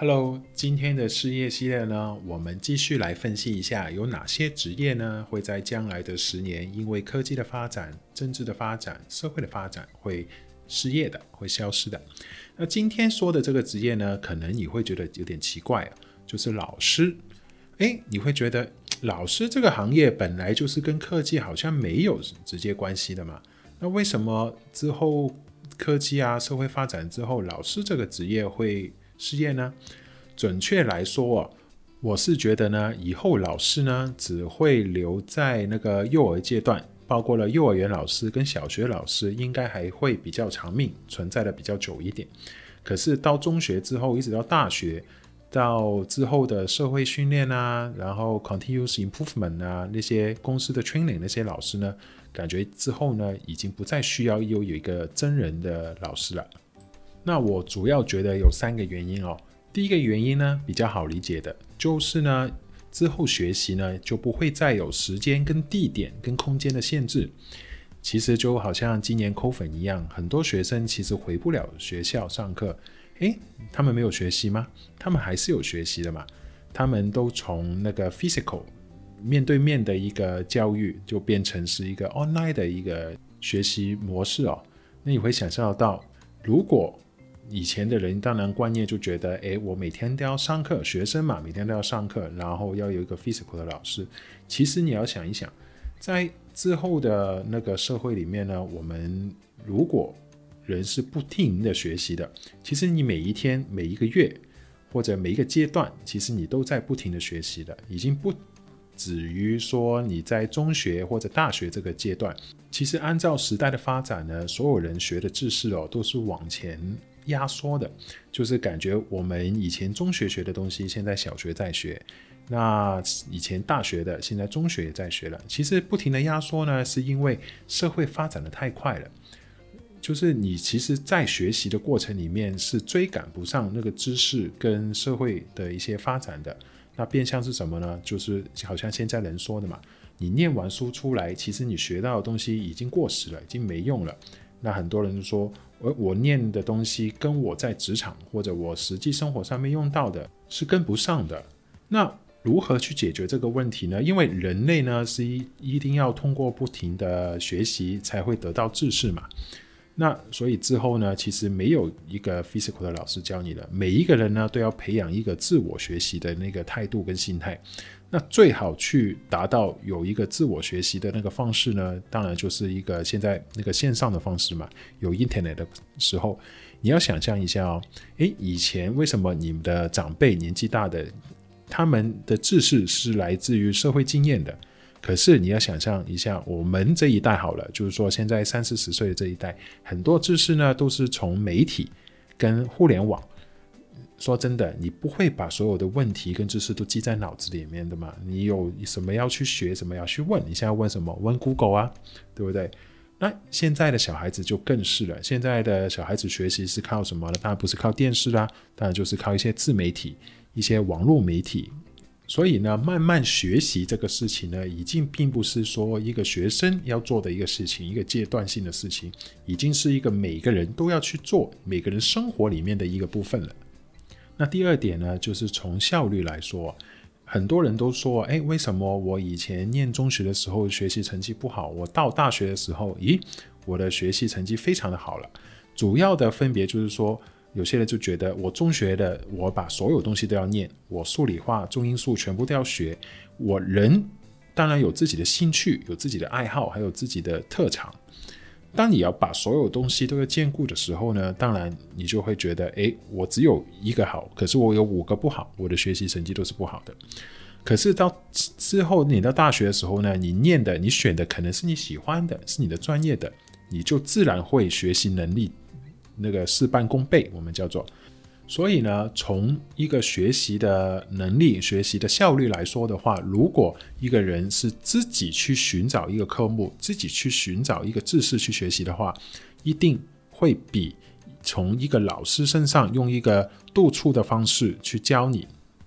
Hello，今天的事业系列呢，我们继续来分析一下有哪些职业呢，会在将来的十年，因为科技的发展、政治的发展、社会的发展，会失业的，会消失的。那今天说的这个职业呢，可能你会觉得有点奇怪，就是老师。诶，你会觉得老师这个行业本来就是跟科技好像没有直接关系的嘛？那为什么之后科技啊、社会发展之后，老师这个职业会事业呢？准确来说哦，我是觉得呢，以后老师呢只会留在那个幼儿阶段，包括了幼儿园老师跟小学老师，应该还会比较长命，存在的比较久一点。可是到中学之后，一直到大学，到之后的社会训练啊，然后 continuous improvement 啊，那些公司的 training 那些老师呢，感觉之后呢，已经不再需要又有一个真人的老师了。那我主要觉得有三个原因哦。第一个原因呢，比较好理解的，就是呢，之后学习呢就不会再有时间跟地点跟空间的限制。其实就好像今年扣粉一样，很多学生其实回不了学校上课，诶，他们没有学习吗？他们还是有学习的嘛。他们都从那个 physical 面对面的一个教育，就变成是一个 online 的一个学习模式哦。那你会想象到，如果以前的人当然观念就觉得，诶，我每天都要上课，学生嘛，每天都要上课，然后要有一个 physical 的老师。其实你要想一想，在之后的那个社会里面呢，我们如果人是不停的学习的，其实你每一天、每一个月或者每一个阶段，其实你都在不停的学习的，已经不止于说你在中学或者大学这个阶段。其实按照时代的发展呢，所有人学的知识哦，都是往前。压缩的，就是感觉我们以前中学学的东西，现在小学在学；那以前大学的，现在中学也在学了。其实不停的压缩呢，是因为社会发展的太快了。就是你其实，在学习的过程里面，是追赶不上那个知识跟社会的一些发展的。那变相是什么呢？就是好像现在人说的嘛，你念完书出来，其实你学到的东西已经过时了，已经没用了。那很多人就说。而我念的东西跟我在职场或者我实际生活上面用到的是跟不上的。那如何去解决这个问题呢？因为人类呢是一一定要通过不停的学习才会得到知识嘛。那所以之后呢，其实没有一个 physical 的老师教你的，每一个人呢都要培养一个自我学习的那个态度跟心态。那最好去达到有一个自我学习的那个方式呢，当然就是一个现在那个线上的方式嘛。有 internet 的时候，你要想象一下哦，诶，以前为什么你们的长辈年纪大的，他们的知识是来自于社会经验的？可是你要想象一下，我们这一代好了，就是说现在三四十岁的这一代，很多知识呢都是从媒体跟互联网。说真的，你不会把所有的问题跟知识都记在脑子里面的嘛？你有什么要去学，什么要去问？你现在问什么？问 Google 啊，对不对？那现在的小孩子就更是了。现在的小孩子学习是靠什么呢？当然不是靠电视啦，当然就是靠一些自媒体、一些网络媒体。所以呢，慢慢学习这个事情呢，已经并不是说一个学生要做的一个事情，一个阶段性的事情，已经是一个每个人都要去做，每个人生活里面的一个部分了。那第二点呢，就是从效率来说，很多人都说，诶，为什么我以前念中学的时候学习成绩不好，我到大学的时候，咦，我的学习成绩非常的好了。主要的分别就是说，有些人就觉得我中学的，我把所有东西都要念，我数理化、中英数全部都要学。我人当然有自己的兴趣，有自己的爱好，还有自己的特长。当你要把所有东西都要兼顾的时候呢，当然你就会觉得，诶，我只有一个好，可是我有五个不好，我的学习成绩都是不好的。可是到之后你到大学的时候呢，你念的、你选的可能是你喜欢的，是你的专业的，你就自然会学习能力那个事半功倍，我们叫做。所以呢，从一个学习的能力、学习的效率来说的话，如果一个人是自己去寻找一个科目、自己去寻找一个知识去学习的话，一定会比从一个老师身上用一个督促的方式去教你，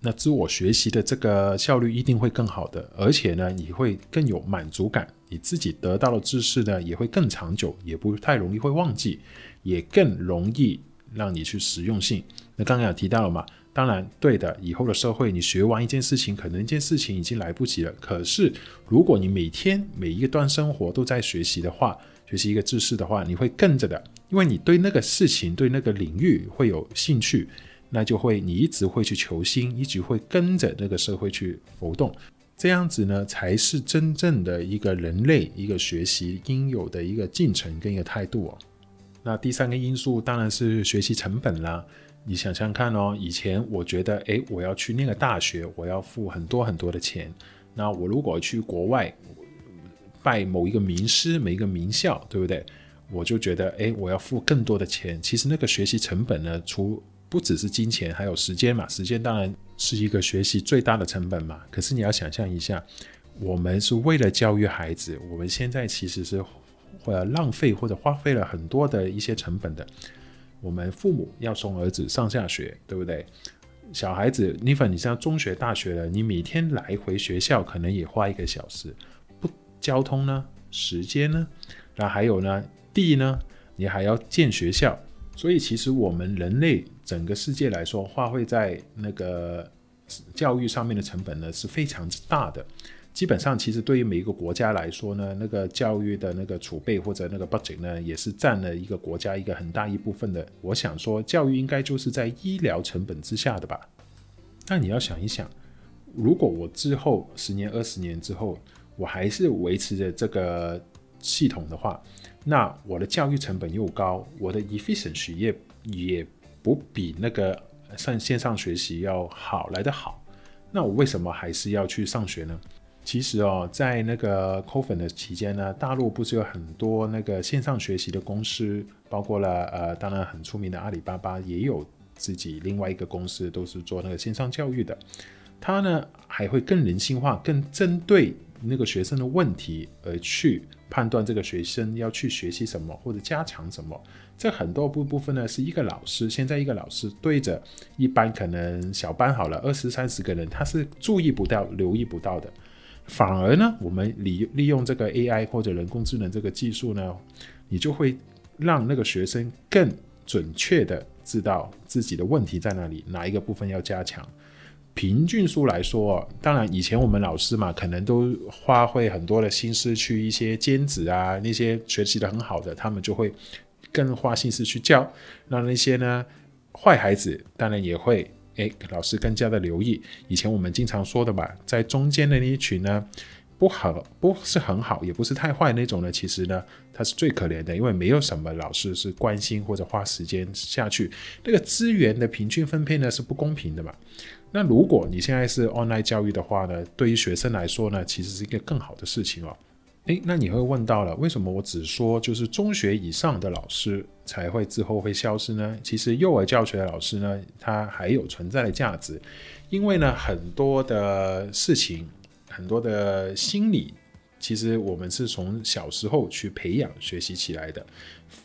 那自我学习的这个效率一定会更好的，而且呢，你会更有满足感，你自己得到的知识呢也会更长久，也不太容易会忘记，也更容易让你去实用性。刚刚有提到了嘛，当然对的，以后的社会你学完一件事情，可能一件事情已经来不及了。可是如果你每天每一个段生活都在学习的话，学习一个知识的话，你会跟着的，因为你对那个事情、对那个领域会有兴趣，那就会你一直会去求新，一直会跟着那个社会去浮动。这样子呢，才是真正的一个人类一个学习应有的一个进程跟一个态度哦。那第三个因素当然是学习成本啦。你想想看哦，以前我觉得，诶，我要去那个大学，我要付很多很多的钱。那我如果去国外拜某一个名师、某一个名校，对不对？我就觉得，诶，我要付更多的钱。其实那个学习成本呢，除不只是金钱，还有时间嘛。时间当然是一个学习最大的成本嘛。可是你要想象一下，我们是为了教育孩子，我们现在其实是呃浪费或者花费了很多的一些成本的。我们父母要送儿子上下学，对不对？小孩子，你反正你像中学、大学了，你每天来回学校可能也花一个小时，不交通呢，时间呢，那还有呢，地呢，你还要建学校。所以，其实我们人类整个世界来说，花费在那个教育上面的成本呢，是非常之大的。基本上，其实对于每一个国家来说呢，那个教育的那个储备或者那个 budget 呢，也是占了一个国家一个很大一部分的。我想说，教育应该就是在医疗成本之下的吧？那你要想一想，如果我之后十年、二十年之后，我还是维持着这个系统的话，那我的教育成本又高，我的 efficiency 也也不比那个上线上学习要好来得好，那我为什么还是要去上学呢？其实哦，在那个 COVID 的期间呢，大陆不是有很多那个线上学习的公司，包括了呃，当然很出名的阿里巴巴也有自己另外一个公司，都是做那个线上教育的。它呢还会更人性化，更针对那个学生的问题而去。判断这个学生要去学习什么或者加强什么，这很多部部分呢是一个老师。现在一个老师对着一般可能小班好了二十三十个人，他是注意不到、留意不到的。反而呢，我们利利用这个 AI 或者人工智能这个技术呢，你就会让那个学生更准确的知道自己的问题在哪里，哪一个部分要加强。平均数来说，当然以前我们老师嘛，可能都花费很多的心思去一些尖子啊，那些学习的很好的，他们就会更花心思去教。那那些呢，坏孩子当然也会，哎，老师更加的留意。以前我们经常说的嘛，在中间的那一群呢，不好，不是很好，也不是太坏那种呢，其实呢，他是最可怜的，因为没有什么老师是关心或者花时间下去。那个资源的平均分配呢，是不公平的嘛。那如果你现在是 online 教育的话呢，对于学生来说呢，其实是一个更好的事情哦。诶，那你会问到了，为什么我只说就是中学以上的老师才会之后会消失呢？其实幼儿教学的老师呢，他还有存在的价值，因为呢，很多的事情，很多的心理。其实我们是从小时候去培养学习起来的，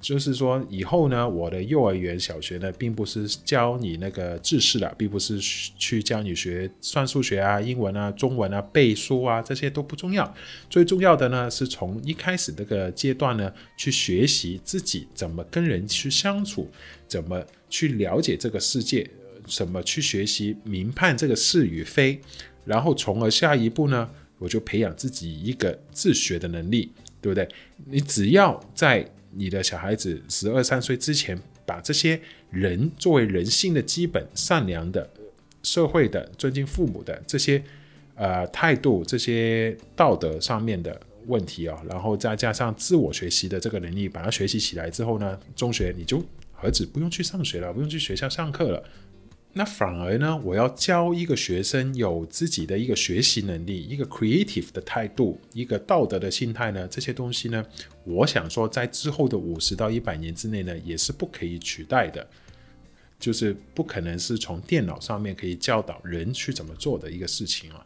就是说以后呢，我的幼儿园、小学呢，并不是教你那个知识的，并不是去教你学算数学啊、英文啊、中文啊、背书啊，这些都不重要。最重要的呢，是从一开始这个阶段呢，去学习自己怎么跟人去相处，怎么去了解这个世界，怎么去学习明判这个是与非，然后从而下一步呢，我就培养自己一个自学的能力，对不对？你只要在你的小孩子十二三岁之前，把这些人作为人性的基本、善良的、社会的、尊敬父母的这些呃态度、这些道德上面的问题啊、哦，然后再加上自我学习的这个能力，把它学习起来之后呢，中学你就儿子不用去上学了，不用去学校上课了。那反而呢，我要教一个学生有自己的一个学习能力，一个 creative 的态度，一个道德的心态呢，这些东西呢，我想说，在之后的五十到一百年之内呢，也是不可以取代的，就是不可能是从电脑上面可以教导人去怎么做的一个事情啊。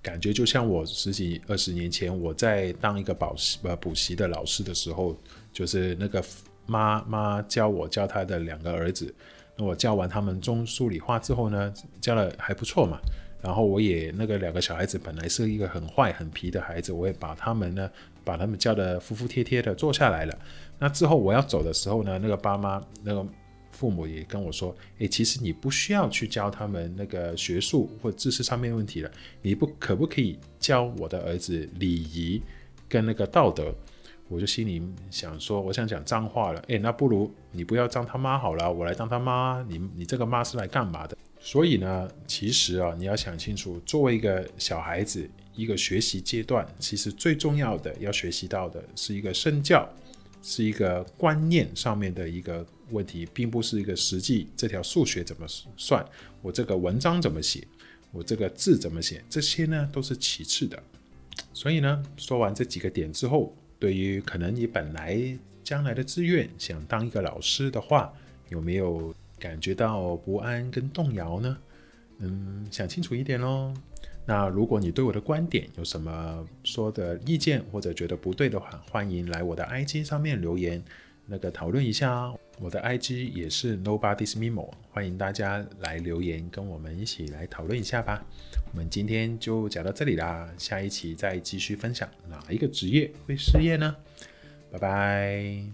感觉就像我十几二十年前我在当一个补习呃补习的老师的时候，就是那个妈妈教我教他的两个儿子。那我教完他们中数理化之后呢，教的还不错嘛。然后我也那个两个小孩子本来是一个很坏很皮的孩子，我也把他们呢，把他们教的服服帖帖的坐下来了。那之后我要走的时候呢，那个爸妈那个父母也跟我说，诶，其实你不需要去教他们那个学术或知识上面问题了，你不可不可以教我的儿子礼仪跟那个道德？我就心里想说，我想讲脏话了，诶，那不如你不要当他妈好了，我来当他妈，你你这个妈是来干嘛的？所以呢，其实啊，你要想清楚，作为一个小孩子，一个学习阶段，其实最重要的要学习到的是一个身教，是一个观念上面的一个问题，并不是一个实际这条数学怎么算，我这个文章怎么写，我这个字怎么写，这些呢都是其次的。所以呢，说完这几个点之后，对于可能你本来将来的志愿想当一个老师的话，有没有？感觉到不安跟动摇呢？嗯，想清楚一点喽。那如果你对我的观点有什么说的意见，或者觉得不对的话，欢迎来我的 IG 上面留言，那个讨论一下。我的 IG 也是 Nobody's memo，欢迎大家来留言，跟我们一起来讨论一下吧。我们今天就讲到这里啦，下一期再继续分享哪一个职业会失业呢？拜拜。